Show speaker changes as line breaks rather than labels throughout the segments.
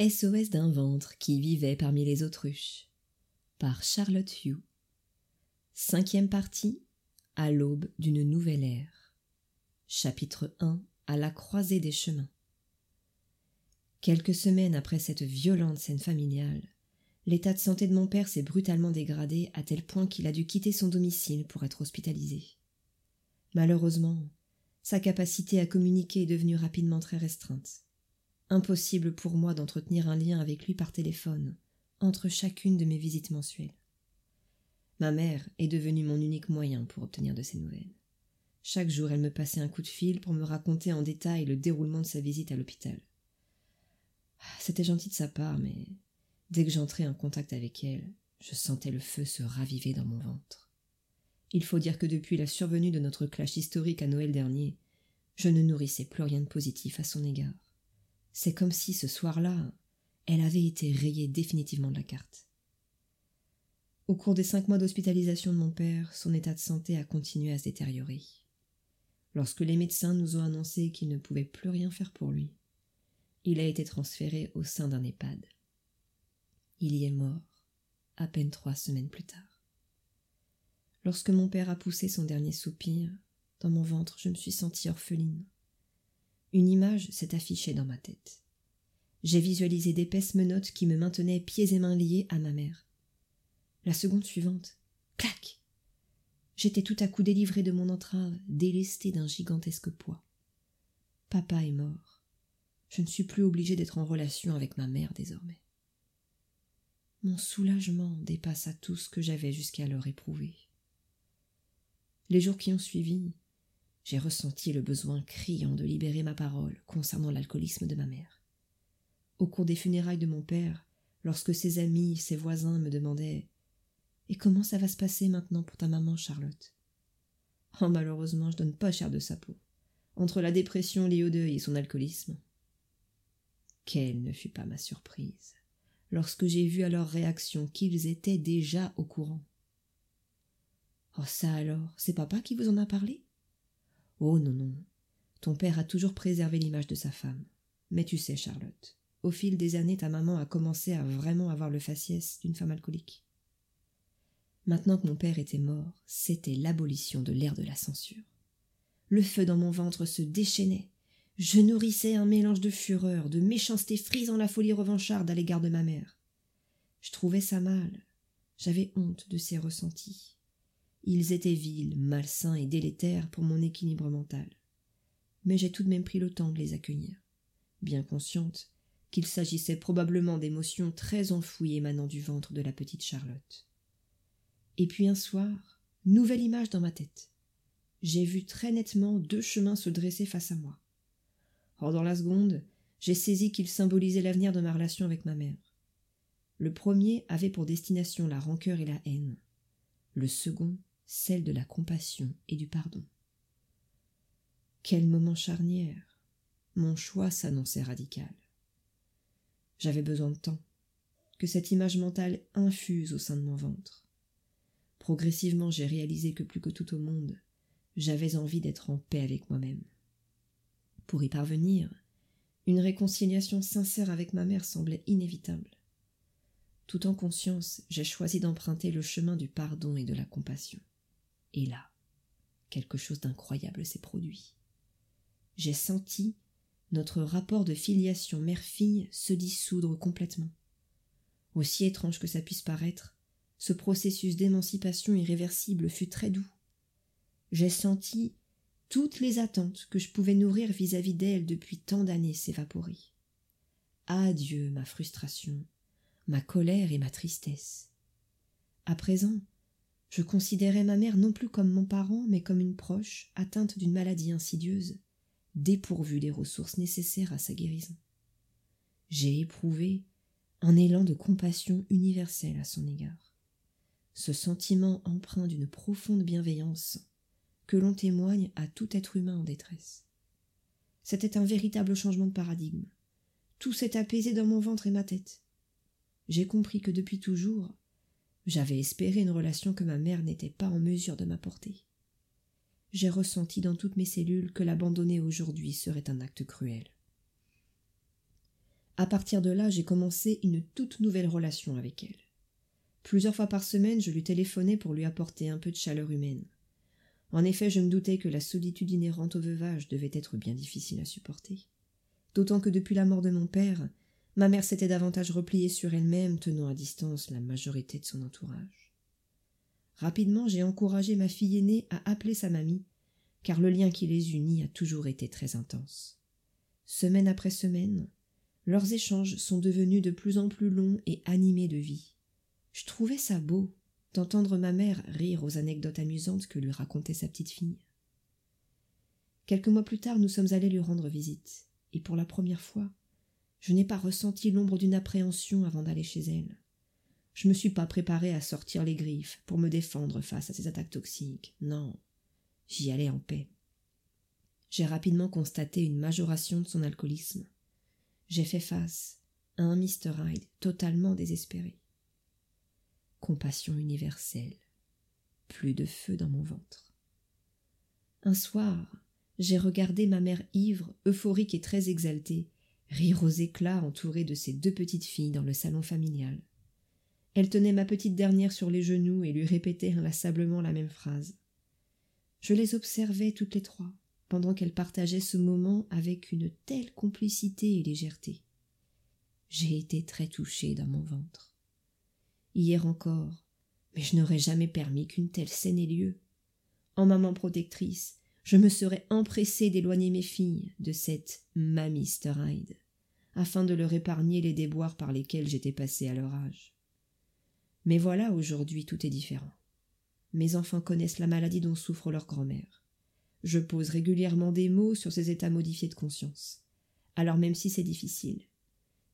SOS d'un ventre qui vivait parmi les autruches par Charlotte Hugh. Cinquième partie à l'aube d'une nouvelle ère. Chapitre 1 à la croisée des chemins. Quelques semaines après cette violente scène familiale, l'état de santé de mon père s'est brutalement dégradé à tel point qu'il a dû quitter son domicile pour être hospitalisé. Malheureusement, sa capacité à communiquer est devenue rapidement très restreinte. Impossible pour moi d'entretenir un lien avec lui par téléphone, entre chacune de mes visites mensuelles. Ma mère est devenue mon unique moyen pour obtenir de ses nouvelles. Chaque jour, elle me passait un coup de fil pour me raconter en détail le déroulement de sa visite à l'hôpital. C'était gentil de sa part, mais dès que j'entrais en contact avec elle, je sentais le feu se raviver dans mon ventre. Il faut dire que depuis la survenue de notre clash historique à Noël dernier, je ne nourrissais plus rien de positif à son égard. C'est comme si ce soir-là, elle avait été rayée définitivement de la carte. Au cours des cinq mois d'hospitalisation de mon père, son état de santé a continué à se détériorer. Lorsque les médecins nous ont annoncé qu'ils ne pouvaient plus rien faire pour lui, il a été transféré au sein d'un EHPAD. Il y est mort à peine trois semaines plus tard. Lorsque mon père a poussé son dernier soupir, dans mon ventre je me suis sentie orpheline. Une image s'est affichée dans ma tête. J'ai visualisé d'épaisses menottes qui me maintenaient pieds et mains liés à ma mère. La seconde suivante, clac J'étais tout à coup délivrée de mon entrave, délestée d'un gigantesque poids. Papa est mort. Je ne suis plus obligée d'être en relation avec ma mère désormais. Mon soulagement dépassa tout ce que j'avais jusqu'alors éprouvé. Les jours qui ont suivi, j'ai ressenti le besoin criant de libérer ma parole concernant l'alcoolisme de ma mère. Au cours des funérailles de mon père, lorsque ses amis, ses voisins me demandaient Et comment ça va se passer maintenant pour ta maman, Charlotte? Oh, malheureusement, je donne pas cher de sa peau. Entre la dépression liée au deuil et son alcoolisme, quelle ne fut pas ma surprise lorsque j'ai vu à leur réaction qu'ils étaient déjà au courant. Oh ça alors, c'est papa qui vous en a parlé? Oh non, non. Ton père a toujours préservé l'image de sa femme. Mais tu sais, Charlotte, au fil des années, ta maman a commencé à vraiment avoir le faciès d'une femme alcoolique. Maintenant que mon père était mort, c'était l'abolition de l'ère de la censure. Le feu dans mon ventre se déchaînait, je nourrissais un mélange de fureur, de méchanceté frisant la folie revancharde à l'égard de ma mère. Je trouvais ça mal. J'avais honte de ces ressentis. Ils étaient vils, malsains et délétères pour mon équilibre mental. Mais j'ai tout de même pris le temps de les accueillir, bien consciente qu'il s'agissait probablement d'émotions très enfouies émanant du ventre de la petite Charlotte. Et puis un soir, nouvelle image dans ma tête. J'ai vu très nettement deux chemins se dresser face à moi. Or, dans la seconde, j'ai saisi qu'il symbolisait l'avenir de ma relation avec ma mère. Le premier avait pour destination la rancœur et la haine, le second celle de la compassion et du pardon. Quel moment charnière. Mon choix s'annonçait radical. J'avais besoin de temps, que cette image mentale infuse au sein de mon ventre. Progressivement j'ai réalisé que plus que tout au monde, j'avais envie d'être en paix avec moi-même. Pour y parvenir, une réconciliation sincère avec ma mère semblait inévitable. Tout en conscience, j'ai choisi d'emprunter le chemin du pardon et de la compassion. Et là, quelque chose d'incroyable s'est produit. J'ai senti notre rapport de filiation mère-fille se dissoudre complètement. Aussi étrange que ça puisse paraître, ce processus d'émancipation irréversible fut très doux. J'ai senti toutes les attentes que je pouvais nourrir vis-à-vis d'elle depuis tant d'années s'évaporer. Adieu ma frustration, ma colère et ma tristesse. À présent, je considérais ma mère non plus comme mon parent, mais comme une proche atteinte d'une maladie insidieuse, dépourvue des ressources nécessaires à sa guérison. J'ai éprouvé un élan de compassion universelle à son égard. Ce sentiment empreint d'une profonde bienveillance que l'on témoigne à tout être humain en détresse. C'était un véritable changement de paradigme. Tout s'est apaisé dans mon ventre et ma tête. J'ai compris que depuis toujours, j'avais espéré une relation que ma mère n'était pas en mesure de m'apporter. J'ai ressenti dans toutes mes cellules que l'abandonner aujourd'hui serait un acte cruel. À partir de là, j'ai commencé une toute nouvelle relation avec elle. Plusieurs fois par semaine, je lui téléphonais pour lui apporter un peu de chaleur humaine. En effet, je me doutais que la solitude inhérente au veuvage devait être bien difficile à supporter. D'autant que depuis la mort de mon père, ma mère s'était davantage repliée sur elle-même, tenant à distance la majorité de son entourage. Rapidement, j'ai encouragé ma fille aînée à appeler sa mamie, car le lien qui les unit a toujours été très intense. Semaine après semaine, leurs échanges sont devenus de plus en plus longs et animés de vie. Je trouvais ça beau d'entendre ma mère rire aux anecdotes amusantes que lui racontait sa petite fille. Quelques mois plus tard, nous sommes allés lui rendre visite, et pour la première fois, je n'ai pas ressenti l'ombre d'une appréhension avant d'aller chez elle. Je me suis pas préparé à sortir les griffes pour me défendre face à ces attaques toxiques. Non. J'y allais en paix. J'ai rapidement constaté une majoration de son alcoolisme. J'ai fait face à un Mr. Hyde totalement désespéré. Compassion universelle. Plus de feu dans mon ventre. Un soir, j'ai regardé ma mère ivre, euphorique et très exaltée, rire aux éclats entourée de ses deux petites filles dans le salon familial. Elle tenait ma petite dernière sur les genoux et lui répétait inlassablement la même phrase. Je les observais toutes les trois, pendant qu'elles partageaient ce moment avec une telle complicité et légèreté. J'ai été très touchée dans mon ventre. Hier encore, mais je n'aurais jamais permis qu'une telle scène ait lieu. En maman protectrice, je me serais empressée d'éloigner mes filles de cette mamie afin de leur épargner les déboires par lesquels j'étais passée à leur âge. Mais voilà, aujourd'hui tout est différent. Mes enfants connaissent la maladie dont souffre leur grand-mère. Je pose régulièrement des mots sur ces états modifiés de conscience. Alors même si c'est difficile,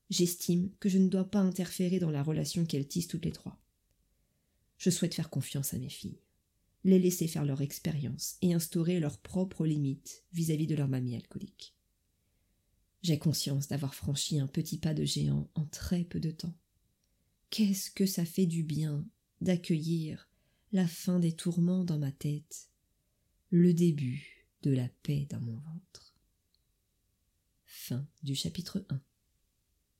j'estime que je ne dois pas interférer dans la relation qu'elles tissent toutes les trois. Je souhaite faire confiance à mes filles, les laisser faire leur expérience et instaurer leurs propres limites vis-à-vis de leur mamie alcoolique. J'ai conscience d'avoir franchi un petit pas de géant en très peu de temps. Qu'est-ce que ça fait du bien d'accueillir la fin des tourments dans ma tête, le début de la paix dans mon ventre. Chapitre 1